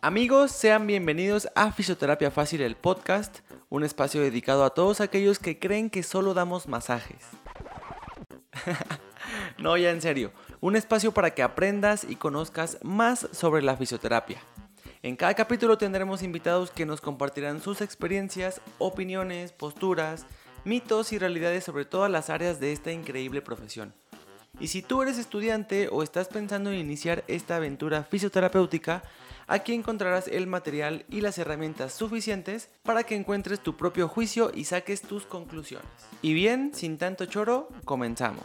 Amigos, sean bienvenidos a Fisioterapia Fácil, el podcast, un espacio dedicado a todos aquellos que creen que solo damos masajes. no, ya en serio, un espacio para que aprendas y conozcas más sobre la fisioterapia. En cada capítulo tendremos invitados que nos compartirán sus experiencias, opiniones, posturas, mitos y realidades sobre todas las áreas de esta increíble profesión. Y si tú eres estudiante o estás pensando en iniciar esta aventura fisioterapéutica, aquí encontrarás el material y las herramientas suficientes para que encuentres tu propio juicio y saques tus conclusiones. Y bien, sin tanto choro, comenzamos.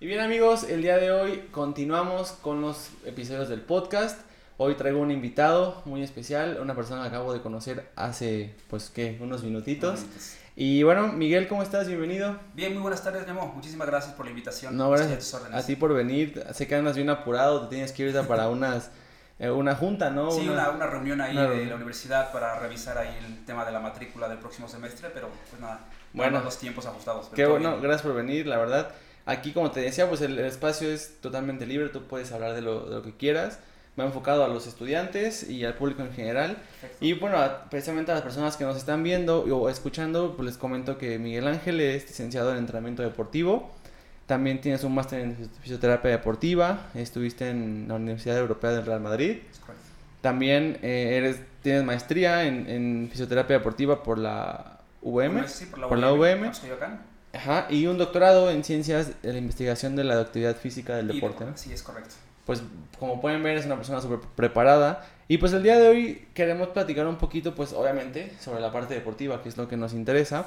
Y bien amigos, el día de hoy continuamos con los episodios del podcast. Hoy traigo un invitado muy especial, una persona que acabo de conocer hace, pues, ¿qué? Unos minutitos. Y bueno, Miguel, ¿cómo estás? Bienvenido. Bien, muy buenas tardes, Memo. Muchísimas gracias por la invitación. No, gracias a, ti por venir. Sé que andas bien apurado, te tienes que ir para unas, eh, una junta, ¿no? Sí, una, una, reunión ahí de la universidad para revisar ahí el tema de la matrícula del próximo semestre, pero pues nada, bueno, los tiempos ajustados. Qué bueno, gracias por venir, la verdad. Aquí, como te decía, pues el, espacio es totalmente libre, tú puedes hablar de lo, de lo que quieras. Me ha enfocado a los estudiantes y al público en general. Y bueno, precisamente a las personas que nos están viendo o escuchando, pues les comento que Miguel Ángel es licenciado en entrenamiento deportivo. También tienes un máster en fisioterapia deportiva. Estuviste en la Universidad Europea del Real Madrid. También eh, eres, tienes maestría en, en, fisioterapia deportiva por la UVM. Sí, por la, por la UVM. Ajá, y un doctorado en ciencias de la investigación de la actividad física del deporte. Sí, es correcto. Pues como pueden ver es una persona súper preparada. Y pues el día de hoy queremos platicar un poquito, pues obviamente, sobre la parte deportiva, que es lo que nos interesa.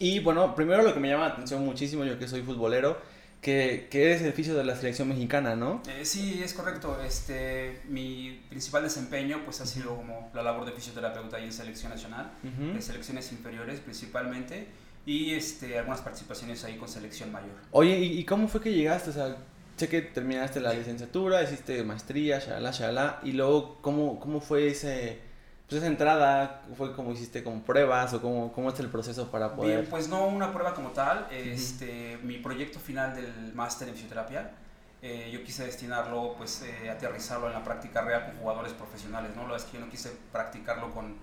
Y bueno, primero lo que me llama la atención muchísimo, yo que soy futbolero, que, que eres el oficio de la selección mexicana, ¿no? Eh, sí, es correcto. Este, mi principal desempeño pues ha sido como la labor de fisioterapeuta ahí en selección nacional, en selecciones inferiores principalmente y este, algunas participaciones ahí con selección mayor. Oye, ¿y, cómo fue que llegaste? O sea, sé que terminaste la licenciatura, hiciste maestría, shalala, shalala, y luego, ¿cómo, cómo fue ese, pues esa entrada? ¿Fue como hiciste como pruebas o cómo, cómo es el proceso para poder...? Bien, pues no una prueba como tal, este, mi proyecto final del máster en fisioterapia, eh, yo quise destinarlo, pues eh, aterrizarlo en la práctica real con jugadores profesionales, ¿no? Lo es que yo no quise practicarlo con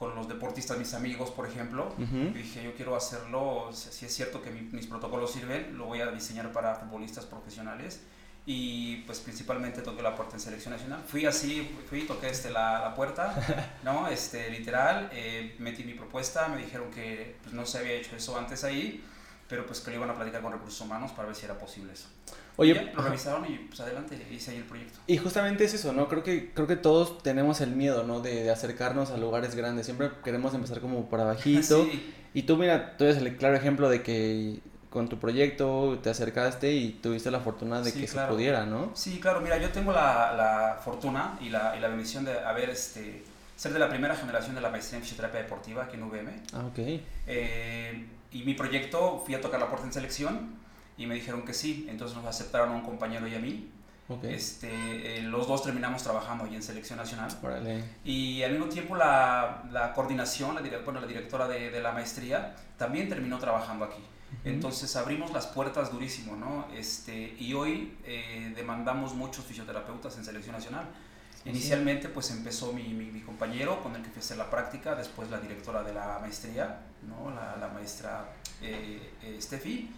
con los deportistas, mis amigos, por ejemplo. dije, yo quiero hacerlo, si es cierto que mis protocolos sirven, lo voy a diseñar para futbolistas profesionales. Y pues principalmente toqué la puerta en selección nacional. Fui así, fui, toqué este, la, la puerta, ¿no? Este, literal, eh, metí mi propuesta, me dijeron que pues, no se había hecho eso antes ahí, pero pues que lo iban a platicar con recursos humanos para ver si era posible eso. Oye, lo revisaron y pues adelante hice ahí el proyecto. Y justamente es eso, ¿no? Creo que, creo que todos tenemos el miedo, ¿no? De, acercarnos a lugares grandes. Siempre queremos empezar como por abajito. Y tú, mira, tú eres el claro ejemplo de que con tu proyecto te acercaste y tuviste la fortuna de que se pudiera, ¿no? Sí, claro, mira, yo tengo la, la fortuna y la, y la bendición de haber, este, ser de la primera generación de la maestría en fisioterapia deportiva aquí en UVM. Ah, ok. Eh, y mi proyecto, fui a tocar la puerta en selección y me dijeron que sí, entonces nos aceptaron a un compañero y a mí. Este, eh, los dos terminamos trabajando ahí en Selección Nacional. Y al mismo tiempo la, la coordinación, la, bueno, la directora de, de, la maestría, también terminó trabajando aquí. Entonces abrimos las puertas durísimo, ¿no? Este, y hoy eh, demandamos muchos fisioterapeutas en Selección Nacional. Inicialmente pues empezó mi, mi, compañero con el que fui a hacer la práctica, después la directora de la maestría, ¿no? la, la maestra eh, eh Steffi,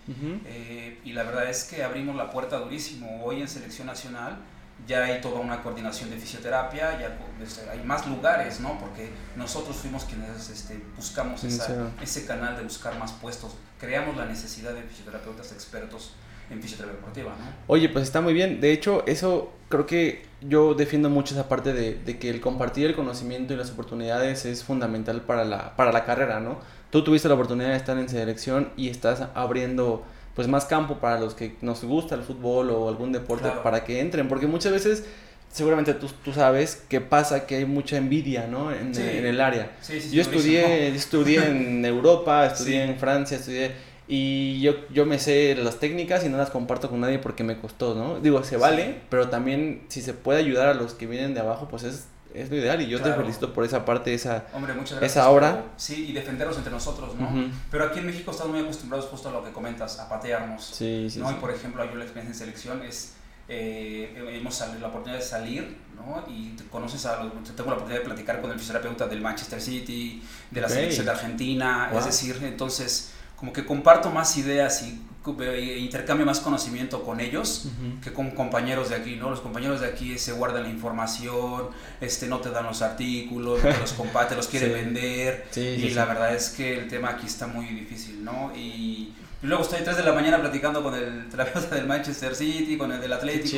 eh, y la verdad es que abrimos la puerta durísimo. Hoy en Selección Nacional ya hay toda una coordinación de fisioterapia, ya este, hay más lugares, ¿no? Porque nosotros fuimos quienes este, buscamos ese canal de buscar más puestos, creamos la necesidad de fisioterapeutas expertos en fisioterapia deportiva, ¿no? Oye, pues está muy bien. De hecho, eso creo que yo defiendo mucho esa parte de, de, que el compartir el conocimiento y las oportunidades es fundamental para la, para la carrera, ¿no? Tú tuviste la oportunidad de estar en selección y estás abriendo pues más campo para los que nos gusta el fútbol o algún deporte para que entren, porque muchas veces seguramente tú, tú sabes que pasa que hay mucha envidia, ¿no? En, en el área. Sí, yo estudié, estudié en Europa, estudié en Francia, estudié y yo, yo me sé las técnicas y no las comparto con nadie porque me costó, ¿no? Digo, se vale, pero también si se puede ayudar a los que vienen de abajo, pues es, es lo ideal. Y yo te felicito por esa parte, esa, Hombre, muchas gracias, esa obra. sí, y defendernos entre nosotros, ¿no? Pero aquí en México estamos muy acostumbrados justo a lo que comentas, a patearnos. Sí, sí. ¿no? Y por ejemplo, yo la experiencia en selección es eh, hemos la oportunidad de salir, ¿no? Y conoces a tengo la oportunidad de platicar con el fisioterapeuta del Manchester City, de la selección de Argentina, es decir, entonces como que comparto más ideas y eh, intercambio más conocimiento con ellos que con compañeros de aquí, ¿no? Los compañeros de aquí se guardan la información, este, no te dan los artículos, no te los comparte, los quiere vender y la verdad es que el tema aquí está muy difícil, ¿no? Y y luego estoy a 3 de la mañana platicando con el terapeuta del Manchester City, con el del Atlético.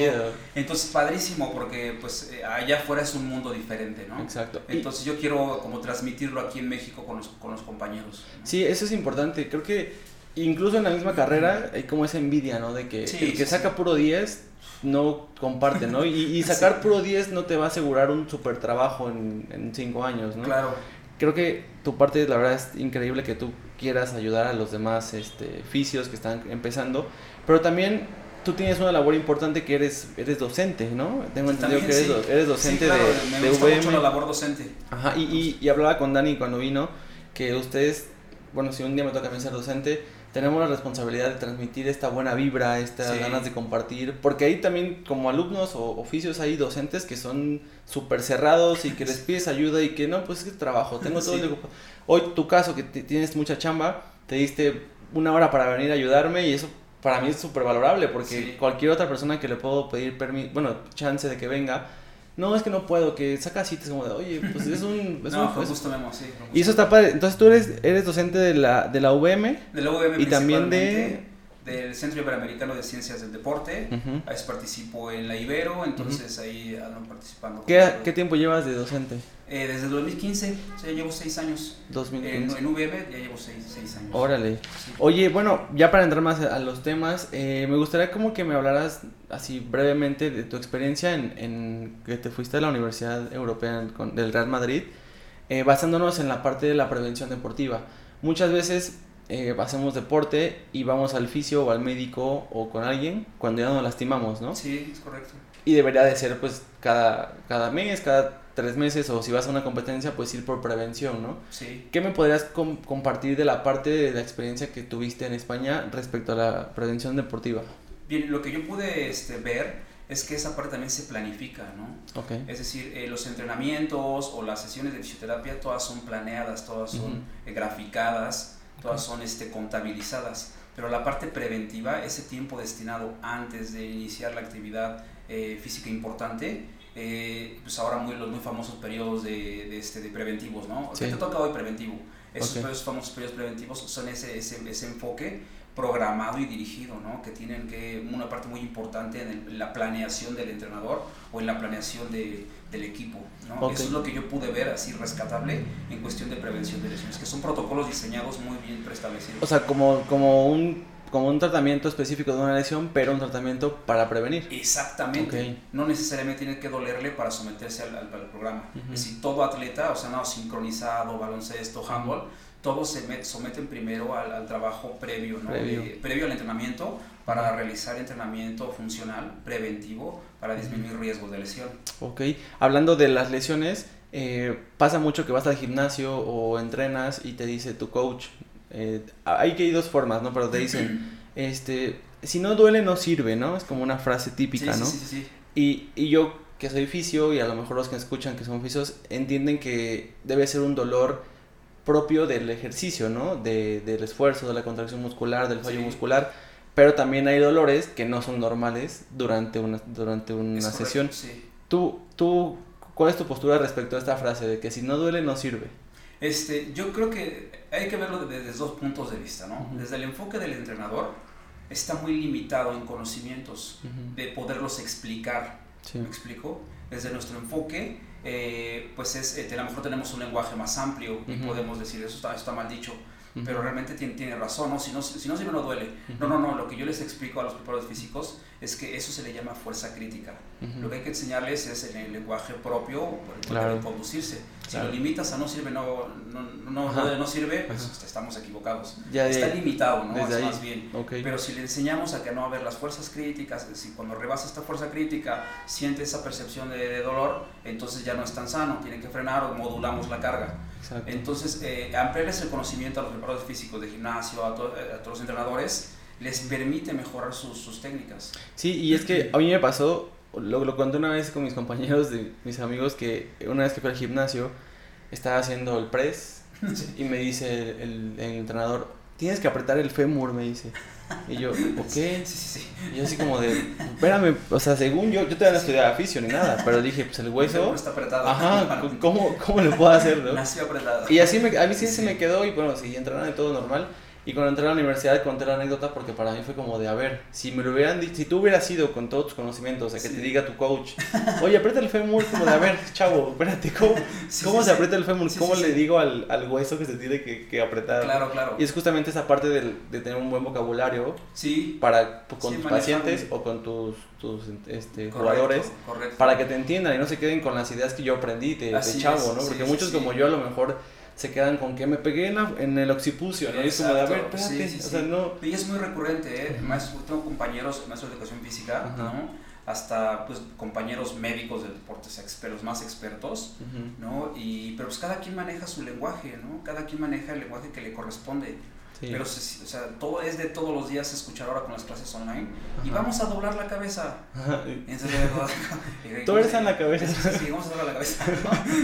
Entonces, padrísimo, porque pues eh, allá afuera es un mundo diferente, ¿no? Exacto. Entonces, yo quiero como transmitirlo aquí en México con los, con los compañeros. Sí, eso es importante. Creo que incluso en la misma carrera hay como esa envidia, ¿no? De que el que saca puro 10 no comparte, ¿no? Y, y sacar puro 10 no te va a asegurar un super trabajo en 5 años, ¿no? Claro. Creo que tu parte, la verdad, es increíble que tú quieras ayudar a los demás este, fisios que están empezando, pero también tú tienes una labor importante que eres eres docente, ¿no? Tengo entendido que eres, docente de, me gusta Mucho la labor docente. Ajá, y, y, y, hablaba con Dani cuando vino que ustedes, bueno, si un día me toca a mí ser docente, tenemos la responsabilidad de transmitir esta buena vibra, estas ganas de compartir, porque ahí también como alumnos o oficios hay docentes que son súper cerrados y que les pides ayuda y que no, pues es que trabajo, tengo todo el... Hoy tu caso, que tienes mucha chamba, te diste una hora para venir a ayudarme y eso para mí es súper valorable, porque cualquier otra persona que le puedo pedir permiso, bueno, chance de que venga, no, es que no puedo, que saca citas como de, oye, pues es un... Es no, un, justo Memo, sí. Y eso está padre. Entonces tú eres, eres docente de la, de la UVM. De la UVM Y también de del Centro Iberoamericano de Ciencias del Deporte. Ahí participo en la Ibero, entonces ahí ando participando. ¿Qué, ¿Qué, tiempo llevas de docente? Eh, desde 2015, o sea, llevo seis años. 2015. En, en VM ya llevo seis, seis años. Órale. Oye, bueno, ya para entrar más a los temas, eh, me gustaría como que me hablaras así brevemente de tu experiencia en, en que te fuiste a la Universidad Europea del Real Madrid, eh, basándonos en la parte de la prevención deportiva. Muchas veces eh, hacemos deporte y vamos al fisio o al médico o con alguien cuando ya nos lastimamos, ¿no? Sí, es correcto. Y debería de ser pues cada, cada mes, cada tres meses o si vas a una competencia pues ir por prevención, ¿no? Sí. ¿Qué me podrías compartir de la parte de la experiencia que tuviste en España respecto a la prevención deportiva? Bien, lo que yo pude este, ver es que esa parte también se planifica, ¿no? Okay. Es decir, eh, los entrenamientos o las sesiones de fisioterapia todas son planeadas, todas son graficadas todas son este, contabilizadas, pero la parte preventiva, ese tiempo destinado antes de iniciar la actividad eh, física importante, eh, pues ahora muy, los muy famosos periodos de, de, este, de preventivos, ¿no? ¿Qué te toca hoy preventivo? Esos, famosos periodos preventivos son ese, ese, ese enfoque programado y dirigido, ¿no? que tienen que una parte muy importante en, la planeación del entrenador o en la planeación de, del equipo. ¿no? Eso es lo que yo pude ver así rescatable en cuestión de prevención de lesiones, que son protocolos diseñados muy bien preestablecidos. O sea, como, como un como un tratamiento específico de una lesión, pero un tratamiento para prevenir. Exactamente. No necesariamente tiene que dolerle para someterse al, al, programa. Es decir, todo atleta, o sea, no sincronizado, baloncesto, handball, todos se someten primero al, trabajo previo, ¿no? previo. al entrenamiento para realizar entrenamiento funcional preventivo para disminuir riesgos de lesión. Ok, hablando de las lesiones, eh, pasa mucho que vas al gimnasio o entrenas y te dice tu coach, eh, hay que ir dos formas, ¿no? Pero te dicen, este, si no duele no sirve, ¿no? Es como una frase típica, ¿no? Sí, sí, sí. Y, y yo que soy fisio y a lo mejor los que escuchan que son fisios entienden que debe ser un dolor propio del ejercicio, ¿no? De, del esfuerzo, de la contracción muscular, del fallo muscular. Pero también hay dolores que no son normales durante una, durante una sesión. ¿Tú, ¿Tú, cuál es tu postura respecto a esta frase de que si no duele no sirve? Este, yo creo que hay que verlo desde dos puntos de vista, ¿no? Desde el enfoque del entrenador, está muy limitado en conocimientos de poderlos explicar. ¿Me explico? Desde nuestro enfoque, eh, pues es, eh, a lo mejor tenemos un lenguaje más amplio y podemos decir, eso está, está mal dicho, pero realmente tiene, tiene, razón, ¿no? Si no, si no, si no, no duele. No, no, no, lo que yo les explico a los preparadores físicos es que eso se le llama fuerza crítica. Lo que hay que enseñarles es el, lenguaje propio para conducirse. Si lo limitas a no sirve, no, no, no, no sirve, pues este, estamos equivocados. Está limitado, ¿no? Es más bien. Pero si le enseñamos a que no a ver las fuerzas críticas, si cuando rebasa esta fuerza crítica siente esa percepción de, dolor, entonces ya no es tan sano, tiene que frenar o modulamos la carga. Entonces, eh, ampliarles el conocimiento a los preparadores físicos de gimnasio, a, a todos los entrenadores, les permite mejorar sus, sus técnicas. Sí, y es que a mí me pasó, lo, lo conté una vez con mis compañeros, de mis amigos, que una vez que fui al gimnasio, estaba haciendo el press y me dice el, el, entrenador, tienes que apretar el fémur, me dice. Y yo, ¿ok? Sí, sí, sí. Y yo así como de, espérame, o sea, según yo, yo todavía no estudiaba afición ni nada, pero dije, pues el hueso... Está apretado. Ajá, ¿cómo, cómo le puedo hacer, no? Nació apretado. Y así me, a mí sí, se me quedó y bueno, sí, entrenaron de todo normal. Y cuando entré a la universidad conté la anécdota porque para mí fue como de, a ver, si me lo hubieran dicho, si tú hubieras ido con todos tus conocimientos, o sea, que te diga tu coach, oye, aprieta el fémur, como de, a ver, chavo, espérate, ¿cómo, ¿cómo se aprieta el fémur? ¿Cómo le digo al, al, hueso que se tiene que, que, apretar? Claro, claro. Y es justamente esa parte de, de tener un buen vocabulario sí. para con tus pacientes o con tus, tus este, jugadores, correcto. para que te entiendan y no se queden con las ideas que yo aprendí de, de chavo, ¿no? Porque muchos como yo a lo mejor se quedan con que me pegué en, la, en el occipucio, ¿no? Y es como de, a ver, espérate, sí, sí, o sea, no... Y es muy recurrente, ¿eh? Maestro, tengo compañeros, maestros de educación física, Ajá. ¿no? Hasta, pues, compañeros médicos de deportes, expertos, más expertos, uh -huh. ¿no? Y, pero pues cada quien maneja su lenguaje, ¿no? Cada quien maneja el lenguaje que le corresponde. Sí. Pero, o sea, todo es de todos los días escuchar ahora con las clases online. Ajá. Y vamos a doblar la cabeza. Entonces, en la cabeza. Sí, vamos a doblar la cabeza.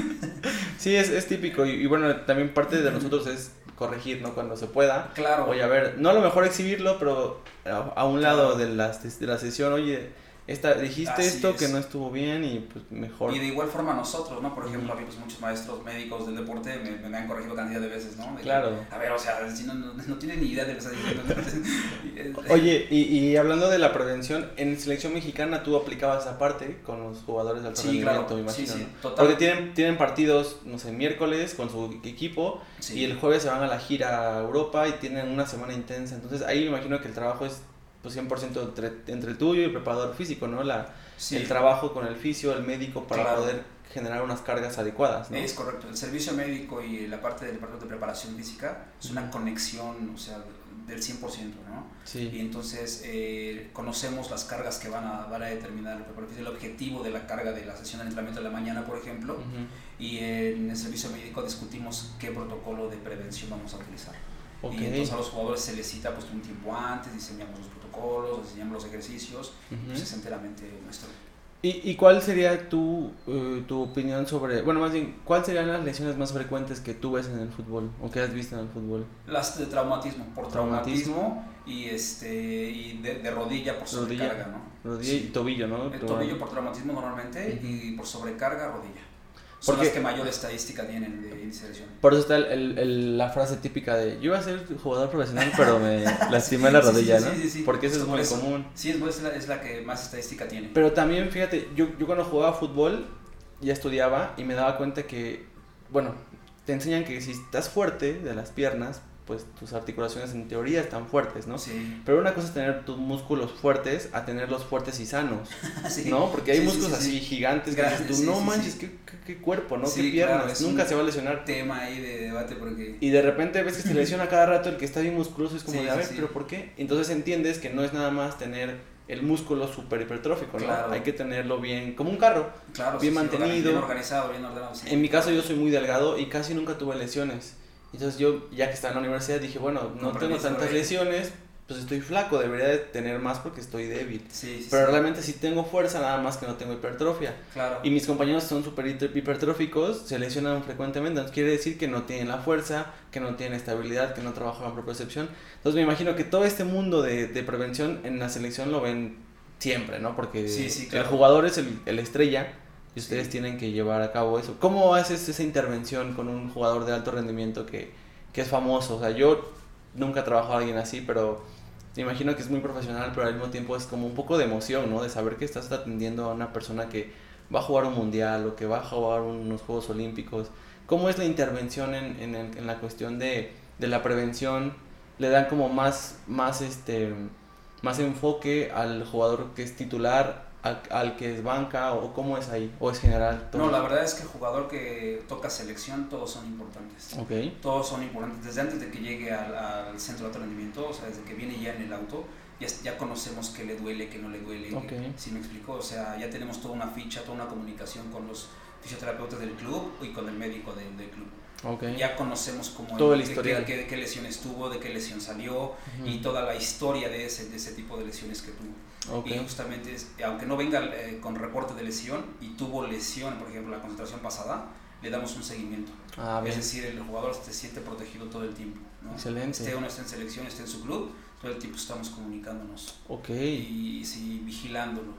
sí, es, es típico. Y, y, bueno, también parte de nosotros es corregir, ¿no? Cuando se pueda. Claro. Oye, a ver, no a lo mejor exhibirlo, pero a, a un lado de la, de la sesión, oye esta, dijiste Así esto es. que no estuvo bien y pues mejor. Y de igual forma nosotros, ¿no? Por ejemplo, a mí pues muchos maestros médicos del deporte me, me han corregido cantidad de veces, ¿no? De claro. Que, a ver, o sea, si no, no, no tienen ni idea de lo que está diciendo. Oye, y, y, hablando de la prevención, en selección mexicana tú aplicabas esa parte con los jugadores de alto sí, rendimiento, claro. me imagino. Sí, sí, ¿no? total. Porque tienen, tienen partidos, no sé, miércoles con su equipo y el jueves se van a la gira a Europa y tienen una semana intensa. Entonces ahí me imagino que el trabajo es pues 100% entre, entre el tuyo y el preparador físico, ¿no? La, Sí. el trabajo con el fisio, el médico para Claro. poder generar unas cargas adecuadas, ¿no? Es correcto. El servicio médico y la parte del departamento de preparación física es una conexión, o sea, del 100%, ¿no? Sí. Y entonces eh, conocemos las cargas que van a, van a determinar el preparador físico, el objetivo de la carga de la sesión de entrenamiento de la mañana, por ejemplo. Ujú. Y en el servicio médico discutimos qué protocolo de prevención vamos a utilizar. Ok. Y entonces a los jugadores se les cita pues un tiempo antes, diseñamos los protocolos, diseñamos los ejercicios, Ujú. pues es enteramente nuestro. ¿Y, ¿Y cuál sería tu, eh, tu opinión sobre, bueno, más bien, cuáles serían las lesiones más frecuentes que tú ves en el fútbol o que has visto en el fútbol? Las de traumatismo, por Traumatismo. traumatismo, y este y de, de rodilla por Rodilla. sobrecarga, ¿no? Rodilla Sí. y tobillo, ¿no? El tobillo por traumatismo normalmente Ujú. y por sobrecarga rodilla. Son Porque- las que mayor estadística tienen de índice de lesión. Por eso está el, el- el- la frase típica de yo iba a ser jugador profesional pero me lastimé la Sí, rodilla, sí, ¿no? sí, sí, sí. Porque eso es muy eso. común. Sí, es, es, la, es la que más estadística tiene. Pero también, fíjate, yo, yo cuando jugaba fútbol ya estudiaba y me daba cuenta que, bueno, te enseñan que si estás fuerte de las piernas, pues tus articulaciones en teoría están fuertes, ¿no? Sí. Pero una cosa es tener tus músculos fuertes a tenerlos fuertes y sanos, Sí. ¿no? Porque hay Sí, músculos sí, sí. así gigantes que dices tú, no manches. Qué, qué- qué cuerpo, ¿no? Qué piernas, claro, nunca un se va a lesionar. Tema ahí de debate porque... Y de repente ves que se lesiona cada rato el que está bien musculoso, es como de, a ver, pero ¿por qué? Entonces entiendes que no es nada más tener el músculo súper hipertrófico, ¿no? Claro. Hay que tenerlo bien, como un carro. Claro, bien mantenido. Bien organizado, bien ordenado. En mi caso yo soy muy delgado y casi nunca tuve lesiones. Entonces yo, ya que estaba en la universidad, dije, bueno, no tengo tantas lesiones, pues estoy flaco, debería de tener más porque estoy débil. Sí, sí, Pero sí. realmente sí tengo fuerza, nada más que no tengo hipertrofia. Claro. Y mis compañeros son súper hiper- hipertróficos, se lesionan frecuentemente, entonces quiere decir que no tienen la fuerza, que no tienen estabilidad, que no trabajan la propiocepción. Entonces me imagino que todo este mundo de, de prevención en la selección lo ven siempre, ¿no? Porque Sí, sí, el claro. jugador es el, el estrella y ustedes Sí. tienen que llevar a cabo eso. ¿Cómo haces esa intervención con un jugador de alto rendimiento que, que es famoso? O sea, yo nunca he trabajado a alguien así, pero me imagino que es muy profesional, pero al mismo tiempo es como un poco de emoción, ¿no? De saber que estás atendiendo a una persona que va a jugar un mundial o que va a jugar unos Juegos Olímpicos. ¿Cómo es la intervención en, en, el- en la cuestión de, de la prevención? ¿Le dan como más, más, este, más enfoque al jugador que es titular, al, al que es banca o cómo es ahí? ¿O es general? todo? No, la verdad es que el jugador que toca selección, todos son importantes. Ok. Todos son importantes. Desde antes de que llegue al, al centro de alto rendimiento, o sea, desde que viene ya en el auto, ya, ya conocemos qué le duele, qué no le duele. ¿Sí me explico? O sea, ya tenemos toda una ficha, toda una comunicación con los fisioterapeutas del club y con el médico del, del club. Ya conocemos cómo Todo el historial. Qué, qué, lesiones tuvo, de qué lesión salió y toda la historia de ese, de ese tipo de lesiones que tuvo. Y justamente, aunque no venga eh, con reporte de lesión y tuvo lesión, por ejemplo, la concentración pasada, le damos un seguimiento. Ah, es decir, el jugador se siente protegido todo el tiempo. Excelente. Esté o no esté en selección, esté en su club, todo el tiempo estamos comunicándonos. Ok. Y, sí, vigilándolo.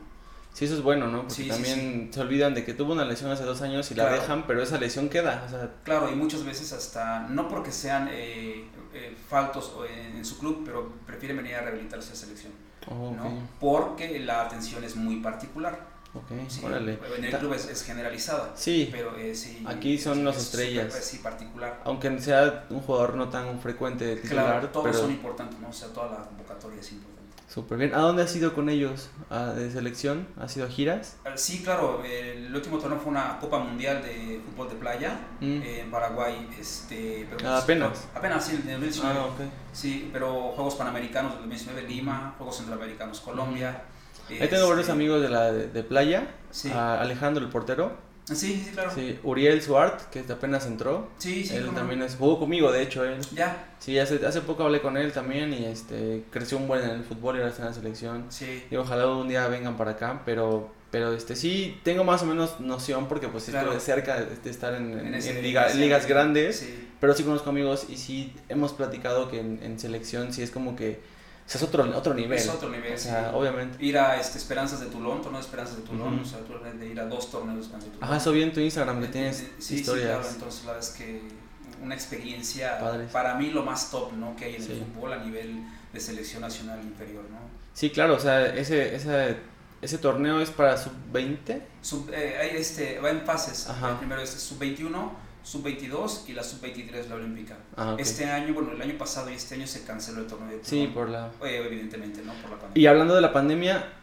Sí, eso es bueno, ¿no? Porque también se olvidan de que tuvo una lesión hace dos años y la dejan, pero esa lesión queda. Claro, y muchas veces hasta, no porque sean eh, eh, faltos en, en, su club, pero prefieren venir a rehabilitarse a selección. ¿no? Porque la atención es muy particular. Ok, órale. En el club es, generalizada. Sí, pero eh, sí, aquí son las estrellas. sí, particular. Aunque sea un jugador no tan frecuente titular. Claro, todos son importantes, ¿no? O sea, toda la convocatoria es importante. Súper bien. ¿A dónde has ido con ellos? ¿A, ¿De selección? ¿Has ido a giras? Ah, sí, claro. El último torneo fue una Copa Mundial de Fútbol de Playa mm. en Paraguay. Este, pero ah, apenas. Apenas, sí, en el 2019. Ah, okay. Sí, pero Juegos Panamericanos del 2019 Lima, Juegos Centroamericanos Colombia. Ahí tengo varios este, amigos de la de, playa. Alejandro, el portero. Sí, sí, claro. Sí, Uriel Suart, que apenas entró. Sí, sí. Él también es, jugó conmigo, de hecho, él. Ya. Sí, hace, hace poco hablé con él también y este creció un buen en el fútbol y ahora está en la selección. Sí. Y ojalá un día vengan para acá, pero pero este sí tengo más o menos noción porque pues estoy de cerca de estar en, ligas grandes, pero sí conozco amigos y sí hemos platicado que en, en selección sí es como que es otro, otro nivel. Es otro nivel, obviamente. Ir a este, Esperanzas de Tulón, torneo de Esperanzas de Tulón, o sea, tú de ir a dos torneos de Esperanzas de Tulón. Ajá, eso vi en tu Instagram que tienes sí, historias. Sí, claro, entonces la verdad es que una experiencia, para mí lo más top, ¿no? Que hay en el fútbol a nivel de selección nacional inferior, ¿no? Sí, claro, o sea, ese, ese, ese torneo es para sub-20. Sub, eh, este, va en fases. Ajá. El primero es sub-21 sub-22 y la sub-23 la olímpica. Ah, este año, bueno, el año pasado y este año se canceló el torneo de Sí, por la... Eh, evidentemente, ¿no? Por la pandemia. Y hablando de la pandemia,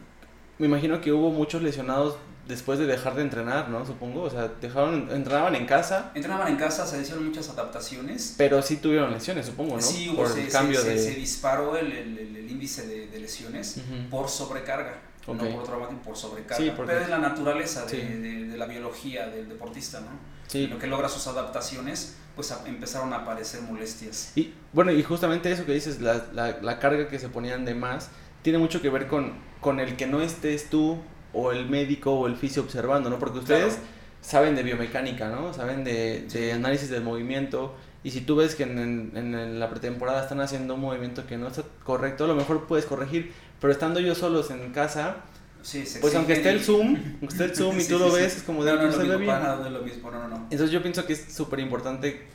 me imagino que hubo muchos lesionados después de dejar de entrenar, ¿no? Supongo, o sea, dejaron, entrenaban en casa. Entrenaban en casa, se hicieron muchas adaptaciones. Pero sí tuvieron lesiones, supongo, ¿no? Sí, hubo, por se, el cambio de... se disparó el, el, el, índice de, de lesiones por sobrecarga. No por traumatismo, por sobrecarga. Sí, porque... Pero es la naturaleza de, de, de la biología del deportista, ¿no? lo que logra sus adaptaciones, pues empezaron a aparecer molestias. Y bueno, y justamente eso que dices, la, la, la, carga que se ponían de más, tiene mucho que ver con, con el que no estés tú o el médico o el fisio observando, ¿no? Porque ustedes saben de biomecánica, ¿no? Saben de, de, análisis del movimiento. Y si tú ves que en, en, la pretemporada están haciendo un movimiento que no está correcto, a lo mejor puedes corregir. Pero estando ellos solos en casa, pues aunque esté el Zoom, esté el Zoom y tú lo ves, es como de no, no, no, no, no, lo mismo, no, no, Entonces yo pienso que es súper importante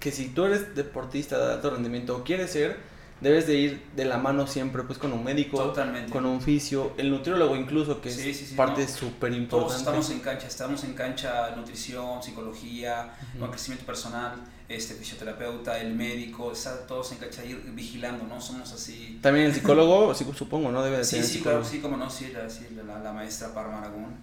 que si tú eres deportista de alto rendimiento o quieres ser, debes de ir de la mano siempre pues con un médico, con un fisio, el nutriólogo incluso, que es parte súper importante. Todos estamos en cancha, estamos en cancha nutrición, psicología, crecimiento personal, este fisioterapeuta, el médico, está todos en cancha ir vigilando, ¿no? Somos así. También el psicólogo, supongo, ¿no? Debe de sí, sí, claro, sí, como no, sí, la, la, maestra Parma Aragón,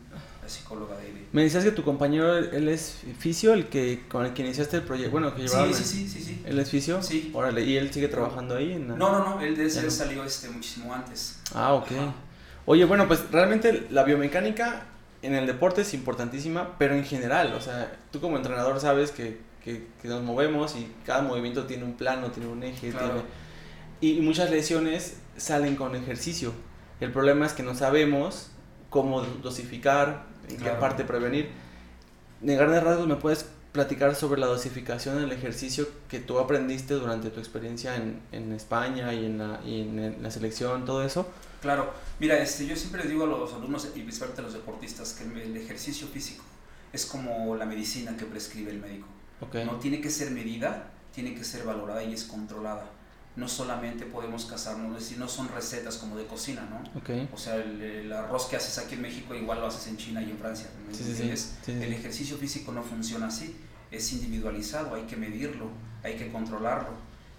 la psicóloga de Me decías que tu compañero, él es fisio, el que con el que iniciaste el proyecto, bueno, que llevaba... Sí, sí, sí, sí, sí. ¿Él es fisio? Sí. Órale, ¿y él sigue trabajando ahí? No, no, no, él, él salió este, muchísimo antes. Ah, ok. Oye, bueno, pues realmente la biomecánica en el deporte es importantísima, pero en general, o sea, tú como entrenador sabes que, que, nos movemos y cada movimiento tiene un plano, tiene un eje, tiene... Y, muchas lesiones salen con ejercicio. El problema es que no sabemos cómo dosificar, en qué parte prevenir. En grandes rasgos, ¿me puedes platicar sobre la dosificación del ejercicio que tú aprendiste durante tu experiencia en, en España y en, la, y en la selección, todo eso? Claro, mira, este, yo siempre les digo a los alumnos y principalmente a los deportistas que el ejercicio físico es como la medicina que prescribe el médico. No tiene que ser medida, tiene que ser valorada y es controlada. No solamente podemos casarnos, es decir, no son recetas como de cocina, ¿no? O sea, el, arroz que haces aquí en México igual lo haces en China y en Francia. el ejercicio físico no funciona así, es individualizado, hay que medirlo, hay que controlarlo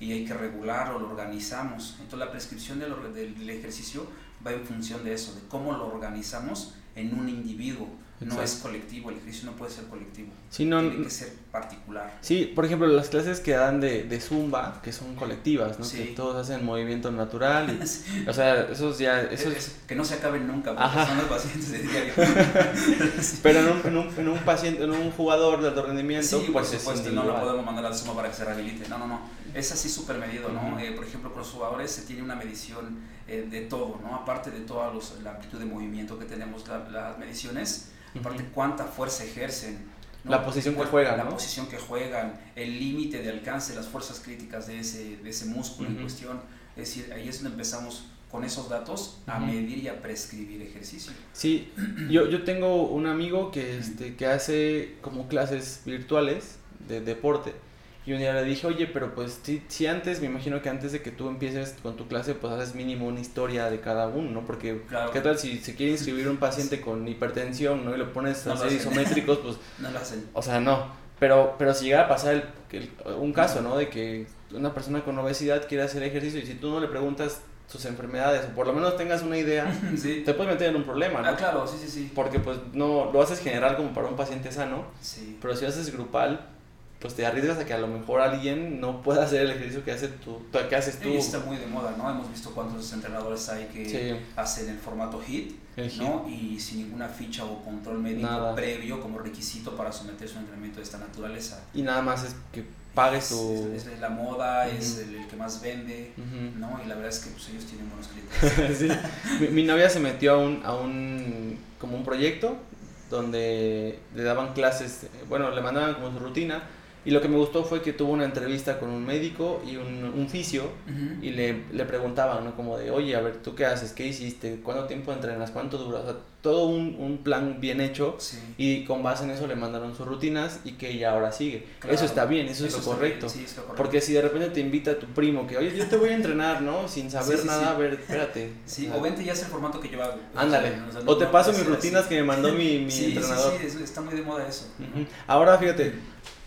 y hay que regularlo, lo organizamos. Entonces la prescripción del, del, ejercicio va en función de eso, de cómo lo organizamos en un individuo. No es colectivo, el ejercicio no puede ser colectivo. Sí, no, Tiene que ser particular. Sí, por ejemplo, las clases que dan de, de Zumba, que son colectivas, ¿no? Que todos hacen movimiento natural. Y, O sea, esos ya... Esos... que no se acaben nunca, porque son los pacientes de diario. Pero en un, en, un, en un, paciente, en un jugador de alto rendimiento, sí, pues por supuesto, no lo podemos mandar al Zumba para que se rehabilite. No, no, no. Es así súper medido, ¿no? Eh, por ejemplo, con los jugadores se tiene una medición eh, de todo, ¿no? Aparte de toda la amplitud de movimiento que tenemos, las mediciones aparte cuánta fuerza ejercen. La posición que juegan. La posición que juegan, el límite de alcance, las fuerzas críticas de ese, de ese músculo en cuestión. Es decir, ahí es donde empezamos con esos datos a medir y a prescribir ejercicio. Sí, yo, yo tengo un amigo que, este, que hace como clases virtuales de deporte y un día le dije, oye, pero pues si, si, antes, me imagino que antes de que tú empieces con tu clase, pues haces mínimo una historia de cada uno, ¿no? Porque, ¿qué tal si se quiere inscribir un paciente con hipertensión, ¿no? Y lo pones a hacer isométricos, pues... no lo hacen. O sea, no. Pero, pero si llega a pasar el, un caso, ¿no? De que una persona con obesidad quiere hacer ejercicio y si tú no le preguntas sus enfermedades, o por lo menos tengas una idea, te puedes meter en un problema, ¿no? Ah, claro, sí, sí, sí. Porque pues no lo haces general como para un paciente sano, sí. pero si haces grupal, pues te arriesgas a que a lo mejor alguien no pueda hacer el ejercicio que, hace tú, que haces tú. Sí, está muy de moda, ¿no? Hemos visto cuántos entrenadores hay que hacen el formato HIT, ¿no? Y sin ninguna ficha o control médico previo como requisito para someterse a un entrenamiento de esta naturaleza. Y nada más es que pagues tu... Es, la moda, es el, que más vende, ¿no? Y la verdad es que pues, ellos tienen buenos clientes. sí. mi, mi, novia se metió a un, a un, como un proyecto donde le daban clases, bueno, le mandaban como su rutina y lo que me gustó fue que tuvo una entrevista con un médico y un, un fisio y le, le preguntaban, ¿no? Como de, oye, a ver, ¿tú qué haces? ¿Qué hiciste? ¿Cuánto tiempo entrenas? ¿Cuánto dura? O sea, todo un, un plan bien hecho y con base en eso le mandaron sus rutinas y que ella ahora sigue. Eso está bien, eso, es, lo correcto. Porque si de repente te invita tu primo que, oye, yo te voy a entrenar, ¿no? Sin saber nada, a ver, espérate. Sí, o vente ya es el formato que yo hago. Ándale. O, te paso mis rutinas que me mandó mi, mi entrenador. Sí, sí, está muy de moda eso. Ahora fíjate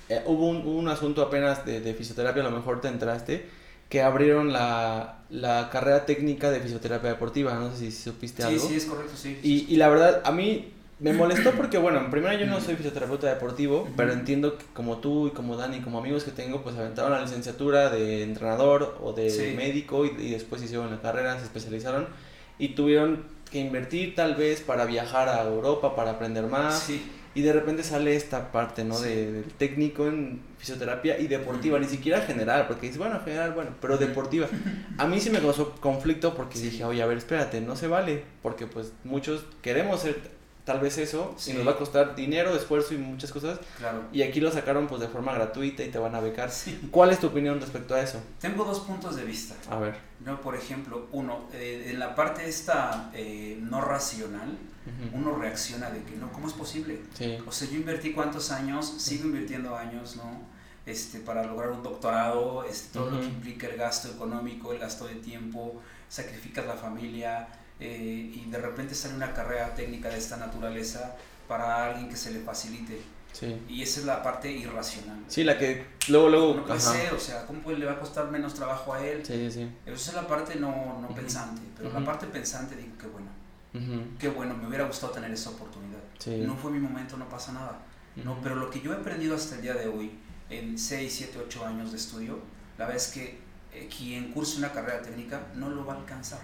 eh, hubo un, un, asunto apenas de, de, fisioterapia, a lo mejor te entraste, que abrieron la, la, carrera técnica de fisioterapia deportiva, no sé si supiste algo. Sí, sí, es correcto, sí. Y, y la verdad, a mí me molestó porque, bueno, en primera yo no soy fisioterapeuta deportivo, pero entiendo que como tú y como Dani, como amigos que tengo, pues aventaron la licenciatura de entrenador o de médico y, y, después hicieron la carrera, se especializaron y tuvieron que invertir tal vez para viajar a Europa, para aprender más. Sí y de repente sale esta parte, ¿no? De, del técnico en fisioterapia y deportiva, ni siquiera general, porque dice, bueno, general, bueno, pero deportiva. A mí sí me causó conflicto porque dije, oye, a ver, espérate, no se vale, porque pues muchos queremos ser tal vez eso y nos va a costar dinero, esfuerzo y muchas cosas. Claro. Y aquí lo sacaron pues de forma gratuita y te van a becar. ¿Cuál es tu opinión respecto a eso? Tengo dos puntos de vista. A ver. No, por ejemplo, uno, eh, en la parte esta eh, no racional, uno reacciona de que no, ¿cómo es posible? Sí. O sea, yo invertí cuántos años, sigo invirtiendo años, ¿no? Este, para lograr un doctorado, este, todo lo que implica el gasto económico, el gasto de tiempo, sacrificas la familia, eh, y de repente sale una carrera técnica de esta naturaleza para alguien que se le facilite. Sí. Y esa es la parte irracional. Sí, la que luego, luego... No puede ser, o sea, ¿cómo le va a costar menos trabajo a él? Sí, sí. Esa es la parte no, no pensante, pero la parte pensante digo, qué bueno. Qué bueno, me hubiera gustado tener esa oportunidad. No fue mi momento, no pasa nada. No, pero lo que yo he aprendido hasta el día de hoy, en 6, 7, 8 años de estudio, la verdad es que eh, quien curse una carrera técnica no lo va a alcanzar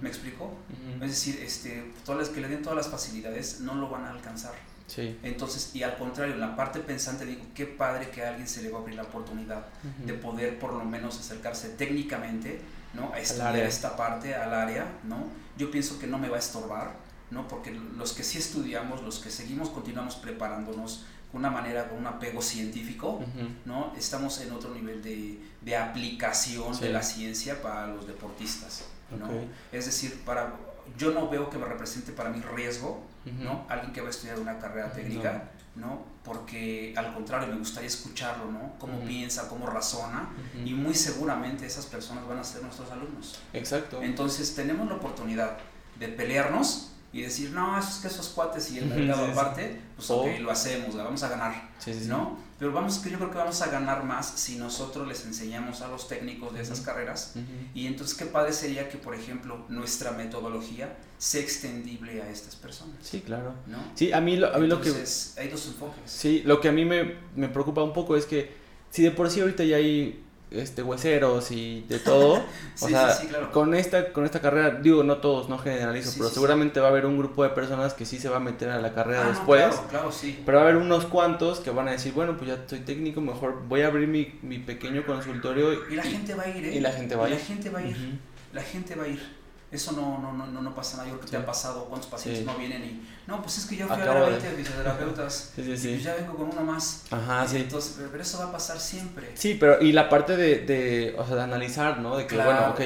¿Me explico? Es decir, este, todas las que le den todas las facilidades no lo van a alcanzar. Sí. Entonces, y al contrario, en la parte pensante digo, qué padre que a alguien se le va a abrir la oportunidad de poder por lo menos acercarse técnicamente, ¿no? A estudiar esta parte, al área, ¿no? Yo pienso que no me va a estorbar, ¿no? Porque los que sí estudiamos, los que seguimos, continuamos preparándonos de una manera, con un apego científico, ¿no? Estamos en otro nivel de, de aplicación de la ciencia para los deportistas. ¿No? Es decir, para, yo no veo que me represente para mí riesgo, ¿no? Alguien que va a estudiar una carrera técnica, no. Porque al contrario, me gustaría escucharlo, ¿no? Cómo piensa, cómo razona, y muy seguramente esas personas van a ser nuestros alumnos. Exacto. Entonces tenemos la oportunidad de pelearnos y decir, no, eso es que esos cuates y el mercado aparte, pues ok, lo hacemos, vamos a ganar, ¿no? Pero vamos, yo creo que vamos a ganar más si nosotros les enseñamos a los técnicos de esas carreras y entonces qué padre sería que, por ejemplo, nuestra metodología sea extendible a estas personas. Sí, claro. ¿no? Sí, a mí lo, a mí lo que... hay dos enfoques. Sí, lo que a mí me, me preocupa un poco es que si de por sí ahorita ya hay este hueseros y de todo. o sea, con esta con esta carrera, digo, no todos, no generalizo, pero seguramente va a haber un grupo de personas que sí se va a meter a la carrera ah, después. claro, claro, sí. Pero va a haber unos cuantos que van a decir, bueno, pues ya soy técnico, mejor voy a abrir mi, mi pequeño consultorio. Y la gente va a ir, ¿eh? Y la gente va a ir. La gente va a ir. La gente va a ir. Eso no, no, no, no pasa nada. Yo creo que te ha pasado cuántos pacientes no vienen y. No, pues es que yo fui a ver a 20 fisioterapeutas. sí, sí, y pues ya vengo con una más. Ajá, sí. Entonces, pero, eso va a pasar siempre. Sí, pero y la parte de, de, o sea, de analizar, ¿no? De que, bueno, ok,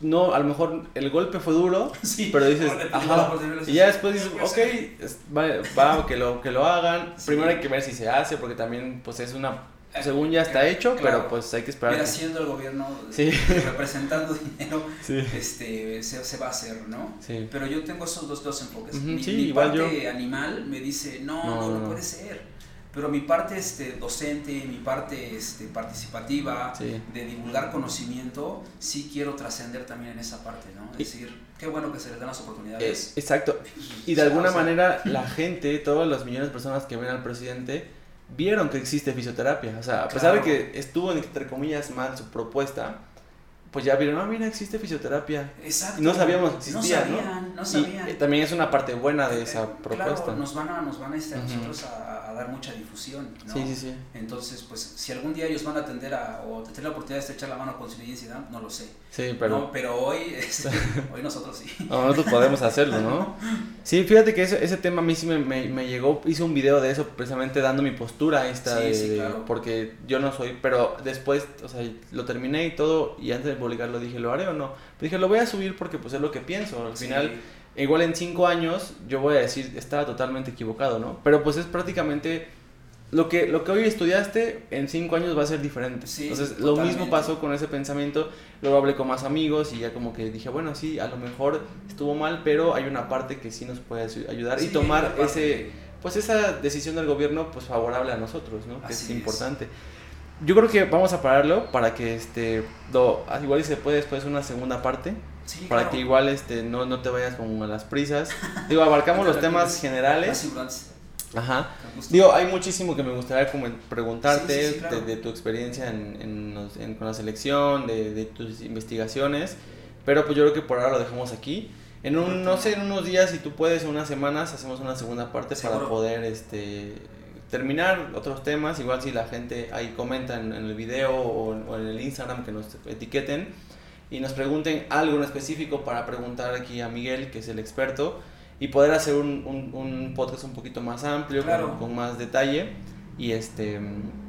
no, a lo mejor el golpe fue duro, sí, pero dices, ajá, y ya después dices, ok, va, va, que, lo, que lo hagan. Primero hay que ver si se hace, porque también, pues es una según ya está hecho, pero pues hay que esperar. Mira, siendo el gobierno representando dinero, este, se, va a hacer, ¿no? Pero yo tengo esos dos, dos enfoques. mi, parte animal me dice, no, no, no, puede ser. Pero mi parte este, docente, mi parte este, participativa, de divulgar conocimiento, sí quiero trascender también en esa parte, ¿no? Es decir, qué bueno que se les den las oportunidades. exacto. Y de alguna manera la gente, todas las millones de personas que ven al presidente, vieron que existe fisioterapia. O sea, a pesar de que estuvo, entre comillas, mal su propuesta, pues ya vieron, ah, mira, existe fisioterapia. Exacto. Y no sabíamos que existía, no sabían, ¿no? sabían. Y, también es una parte buena de esa propuesta. Claro, nos van a, nos van a, este, nosotros a, dar mucha difusión, ¿no? Sí, sí, sí. Entonces, pues, si algún día ellos van a atender a, o tener la oportunidad de estrechar la mano con su identidad, no lo sé. Sí, pero... No, pero hoy, hoy nosotros sí. nosotros podemos hacerlo, ¿no? Sí, fíjate que ese, ese tema a mí sí me, me, me, llegó, hice un video de eso precisamente dando mi postura esta sí, sí, claro. porque yo no soy, pero después, o sea, lo terminé y todo, y antes de publicarlo dije, ¿lo haré o no? Pero dije, lo voy a subir porque pues es lo que pienso, al final igual en cinco años yo voy a decir, estaba totalmente equivocado, ¿no? Pero pues es prácticamente lo que, lo que hoy estudiaste en cinco años va a ser diferente. Entonces, lo mismo pasó con ese pensamiento. Luego hablé con más amigos y ya como que dije, bueno, sí, a lo mejor estuvo mal, pero hay una parte que sí nos puede ayudar y tomar ese, pues esa decisión del gobierno pues favorable a nosotros, ¿no? Que es importante. Yo creo que vamos a pararlo para que este, lo, igual y se puede después una segunda parte para que igual este no, no te vayas como a las prisas. Digo, abarcamos los temas generales. Ajá. Digo, hay muchísimo que me gustaría como preguntarte de, tu experiencia en, en, con la selección, de, de, tus investigaciones, pero pues yo creo que por ahora lo dejamos aquí. En un, no sé, en unos días, si tú puedes, en unas semanas, hacemos una segunda parte para poder este, terminar otros temas. Igual si la gente ahí comenta en, el video o, o en el Instagram que nos etiqueten y nos pregunten algo en específico para preguntar aquí a Miguel, que es el experto, y poder hacer un, un, podcast un poquito más amplio, con, más detalle y este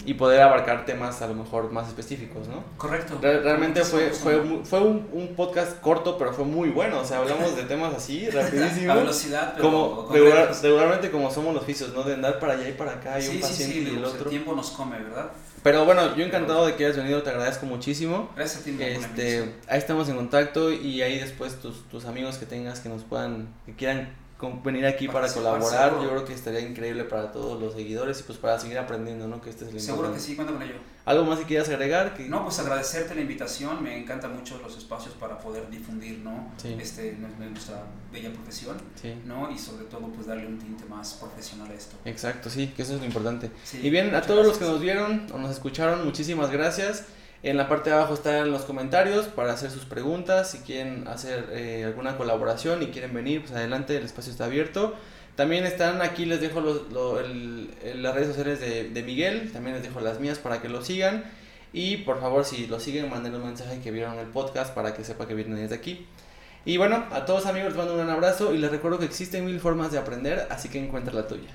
y poder abarcar temas a lo mejor más específicos, ¿no? Correcto. realmente fue, fue, fue un, un, podcast corto, pero fue muy bueno. O sea, hablamos de temas así, rapidísimo. a velocidad, pero como regularmente como somos los fisios, ¿no? De andar para allá y para acá y un paciente y el otro. El tiempo nos come, ¿verdad? Pero bueno, yo encantado de que hayas venido, te agradezco muchísimo. Gracias a ti, este, Ahí estamos en contacto y ahí después tus, tus amigos que tengas que nos puedan, que quieran venir aquí para, colaborar, yo creo que estaría increíble para todos los seguidores y pues para seguir aprendiendo, ¿no? Que este es el Seguro que sí, cuenta con ello. ¿Algo más que quieras agregar? Que... No, pues agradecerte la invitación, me encantan mucho los espacios para poder difundir, ¿no? Este, nuestra bella profesión, ¿no? Y sobre todo pues darle un tinte más profesional a esto. Exacto, sí, que eso es lo importante. y bien, a todos los que nos vieron o nos escucharon, muchísimas gracias. En la parte de abajo están los comentarios para hacer sus preguntas. Si quieren hacer eh, alguna colaboración y quieren venir, pues adelante, el espacio está abierto. También están aquí, les dejo las redes sociales de, Miguel, también les dejo las mías para que lo sigan. Y por favor, si lo siguen, manden un mensaje que vieron el podcast para que sepa que vienen desde aquí. Y bueno, a todos amigos les mando un gran abrazo y les recuerdo que existen mil formas de aprender, así que encuentra la tuya.